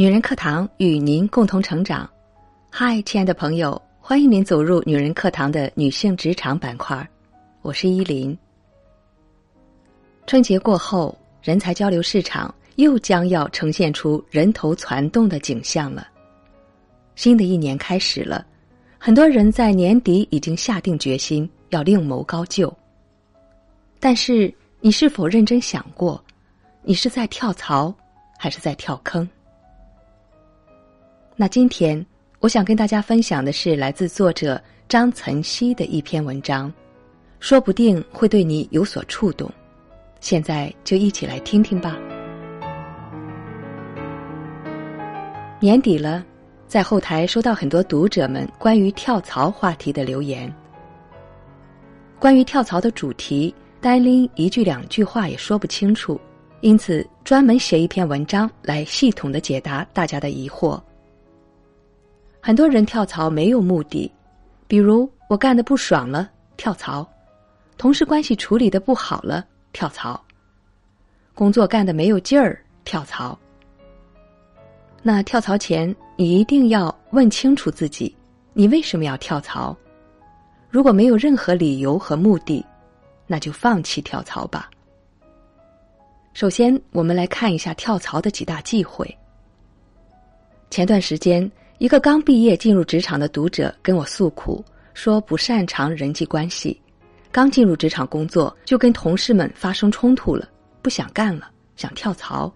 女人课堂与您共同成长。嗨，亲爱的朋友，欢迎您走入女人课堂的女性职场板块。我是依林。春节过后，人才交流市场又将要呈现出人头攒动的景象了。新的一年开始了，很多人在年底已经下定决心要另谋高就。但是，你是否认真想过，你是在跳槽还是在跳坑？那今天，我想跟大家分享的是来自作者张岑曦的一篇文章，说不定会对你有所触动。现在就一起来听听吧。年底了，在后台收到很多读者们关于跳槽话题的留言。关于跳槽的主题，单拎一句两句话也说不清楚，因此专门写一篇文章来系统的解答大家的疑惑。很多人跳槽没有目的，比如我干的不爽了跳槽，同事关系处理的不好了跳槽，工作干的没有劲儿跳槽。那跳槽前你一定要问清楚自己，你为什么要跳槽？如果没有任何理由和目的，那就放弃跳槽吧。首先，我们来看一下跳槽的几大忌讳。前段时间。一个刚毕业进入职场的读者跟我诉苦，说不擅长人际关系，刚进入职场工作就跟同事们发生冲突了，不想干了，想跳槽。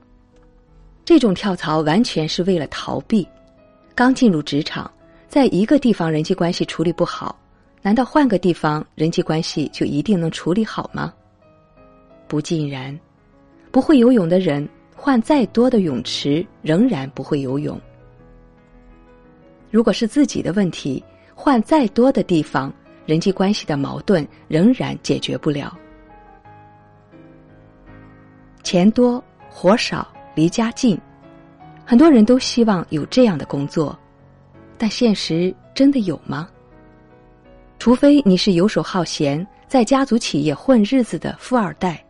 这种跳槽完全是为了逃避。刚进入职场，在一个地方人际关系处理不好，难道换个地方人际关系就一定能处理好吗？不尽然，不会游泳的人换再多的泳池，仍然不会游泳。如果是自己的问题，换再多的地方，人际关系的矛盾仍然解决不了。钱多活少离家近，很多人都希望有这样的工作，但现实真的有吗？除非你是游手好闲，在家族企业混日子的富二代，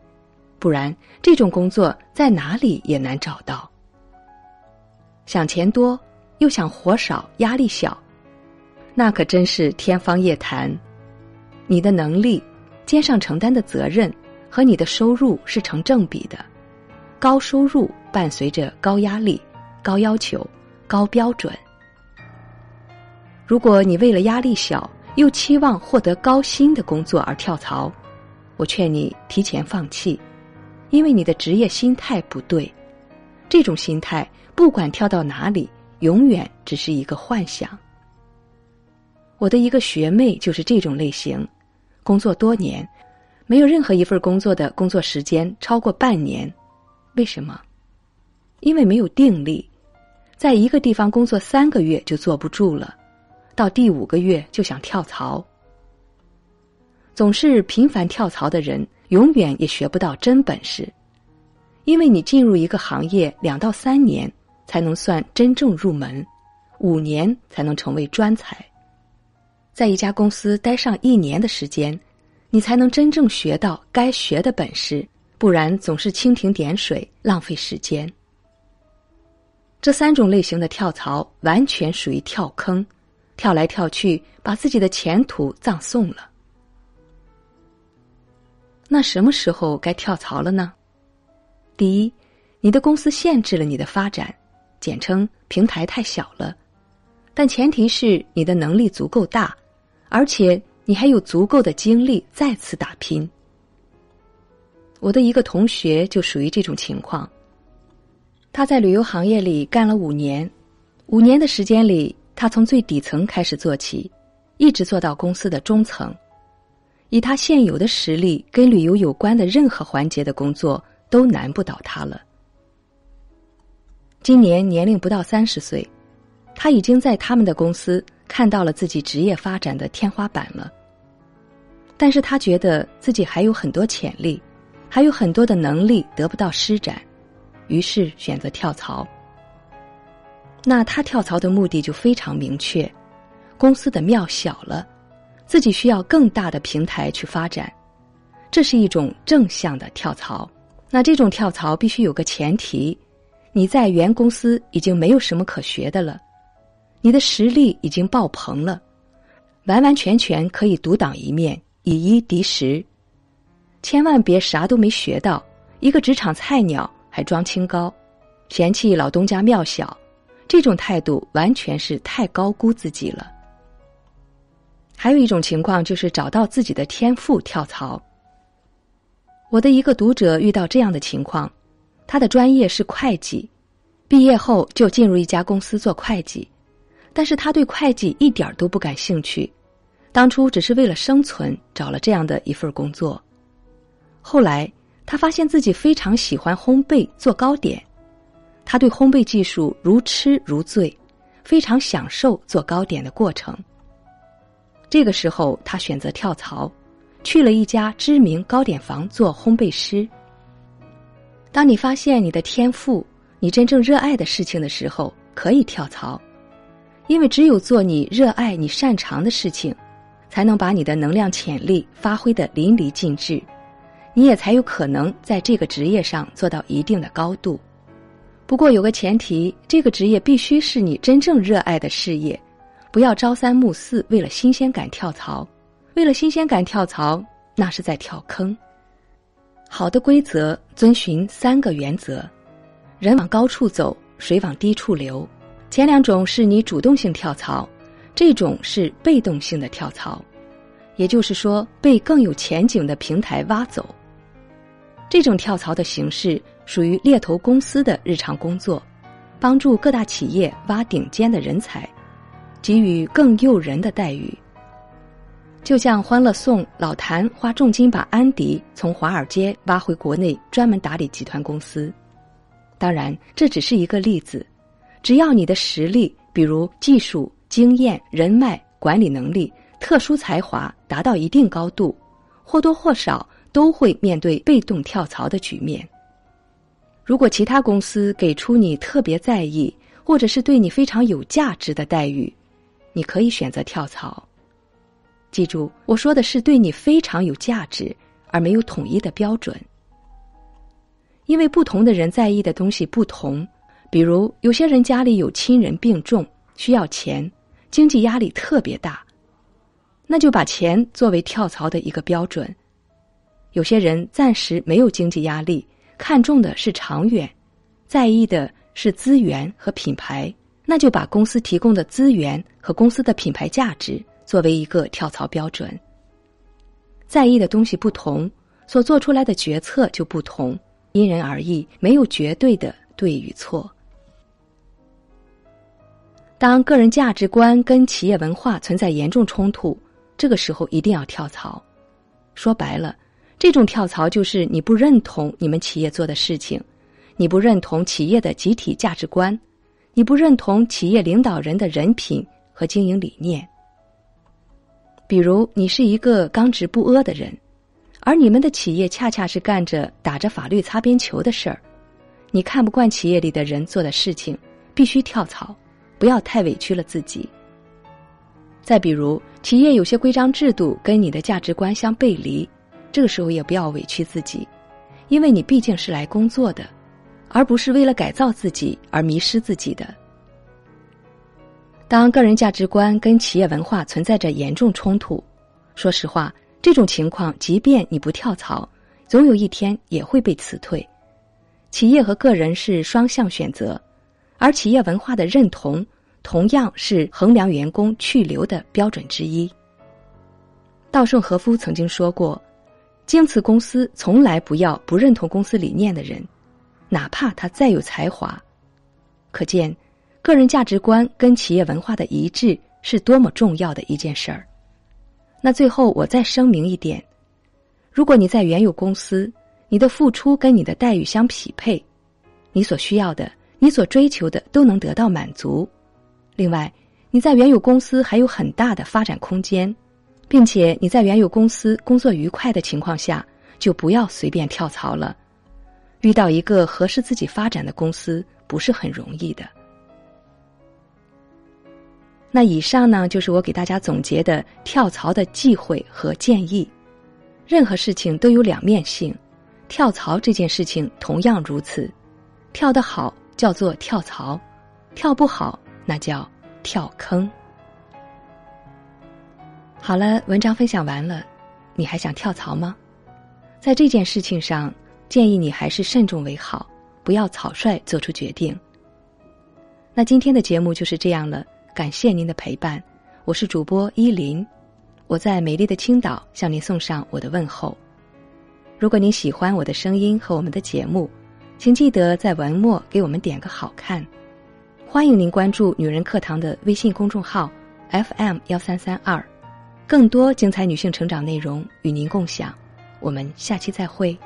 不然这种工作在哪里也难找到。想钱多。又想活少压力小，那可真是天方夜谭。你的能力、肩上承担的责任和你的收入是成正比的。高收入伴随着高压力、高要求、高标准。如果你为了压力小又期望获得高薪的工作而跳槽，我劝你提前放弃，因为你的职业心态不对。这种心态不管跳到哪里。永远只是一个幻想。我的一个学妹就是这种类型，工作多年，没有任何一份工作的工作时间超过半年。为什么？因为没有定力，在一个地方工作三个月就坐不住了，到第五个月就想跳槽。总是频繁跳槽的人，永远也学不到真本事，因为你进入一个行业两到三年。才能算真正入门，五年才能成为专才。在一家公司待上一年的时间，你才能真正学到该学的本事，不然总是蜻蜓点水，浪费时间。这三种类型的跳槽完全属于跳坑，跳来跳去，把自己的前途葬送了。那什么时候该跳槽了呢？第一，你的公司限制了你的发展。简称平台太小了，但前提是你的能力足够大，而且你还有足够的精力再次打拼。我的一个同学就属于这种情况。他在旅游行业里干了五年，五年的时间里，他从最底层开始做起，一直做到公司的中层。以他现有的实力，跟旅游有关的任何环节的工作都难不倒他了。今年年龄不到三十岁，他已经在他们的公司看到了自己职业发展的天花板了。但是他觉得自己还有很多潜力，还有很多的能力得不到施展，于是选择跳槽。那他跳槽的目的就非常明确：公司的庙小了，自己需要更大的平台去发展，这是一种正向的跳槽。那这种跳槽必须有个前提。你在原公司已经没有什么可学的了，你的实力已经爆棚了，完完全全可以独当一面，以一敌十。千万别啥都没学到，一个职场菜鸟还装清高，嫌弃老东家庙小，这种态度完全是太高估自己了。还有一种情况就是找到自己的天赋跳槽。我的一个读者遇到这样的情况，他的专业是会计，毕业后就进入一家公司做会计，但是他对会计一点都不感兴趣，当初只是为了生存找了这样的一份工作。后来，他发现自己非常喜欢烘焙做糕点，他对烘焙技术如痴如醉，非常享受做糕点的过程。这个时候，他选择跳槽，去了一家知名糕点房做烘焙师。当你发现你的天赋、你真正热爱的事情的时候，可以跳槽，因为只有做你热爱、你擅长的事情，才能把你的能量潜力发挥的淋漓尽致。你也才有可能在这个职业上做到一定的高度。不过有个前提，这个职业必须是你真正热爱的事业，不要朝三暮四，为了新鲜感跳槽。为了新鲜感跳槽，那是在跳坑。好的规则遵循三个原则：人往高处走，水往低处流。前两种是你主动性跳槽，这种是被动性的跳槽，也就是说被更有前景的平台挖走。这种跳槽的形式属于猎头公司的日常工作，帮助各大企业挖顶尖的人才，给予更诱人的待遇。就像《欢乐颂》，老谭花重金把安迪从华尔街挖回国内，专门打理集团公司。当然，这只是一个例子。只要你的实力，比如技术、经验、人脉、管理能力、特殊才华达到一定高度，或多或少。都会面对被动跳槽的局面。如果其他公司给出你特别在意，或者是对你非常有价值的待遇，你可以选择跳槽。记住，我说的是对你非常有价值，而没有统一的标准。因为不同的人在意的东西不同，比如有些人家里有亲人病重，需要钱，经济压力特别大，那就把钱作为跳槽的一个标准。有些人暂时没有经济压力，看重的是长远，在意的是资源和品牌，那就把公司提供的资源和公司的品牌价值作为一个跳槽标准。在意的东西不同，所做出来的决策就不同，因人而异，没有绝对的对与错。当个人价值观跟企业文化存在严重冲突，这个时候一定要跳槽。说白了。这种跳槽就是你不认同你们企业做的事情，你不认同企业的集体价值观，你不认同企业领导人的人品和经营理念。比如，你是一个刚直不阿的人，而你们的企业恰恰是干着打着法律擦边球的事儿，你看不惯企业里的人做的事情，必须跳槽，不要太委屈了自己。再比如，企业有些规章制度跟你的价值观相背离。这个时候也不要委屈自己，因为你毕竟是来工作的，而不是为了改造自己而迷失自己的。当个人价值观跟企业文化存在着严重冲突，说实话，这种情况即便你不跳槽，总有一天也会被辞退。企业和个人是双向选择，而企业文化的认同同样是衡量员工去留的标准之一。稻盛和夫曾经说过。京瓷公司从来不要不认同公司理念的人，哪怕他再有才华。可见，个人价值观跟企业文化的一致是多么重要的一件事儿。那最后我再声明一点：如果你在原有公司，你的付出跟你的待遇相匹配，你所需要的、你所追求的都能得到满足。另外，你在原有公司还有很大的发展空间。并且你在原有公司工作愉快的情况下，就不要随便跳槽了。遇到一个合适自己发展的公司不是很容易的。那以上呢，就是我给大家总结的跳槽的忌讳和建议。任何事情都有两面性，跳槽这件事情同样如此。跳得好，叫做跳槽，跳不好那叫跳坑。好了，文章分享完了，你还想跳槽吗？在这件事情上，建议你还是慎重为好，不要草率做出决定。那今天的节目就是这样了，感谢您的陪伴，我是主播依林，我在美丽的青岛向您送上我的问候。如果您喜欢我的声音和我们的节目，请记得在文末给我们点个好看。欢迎您关注女人课堂的微信公众号 FM 幺三三二。更多精彩女性成长内容与您共享，我们下期再会。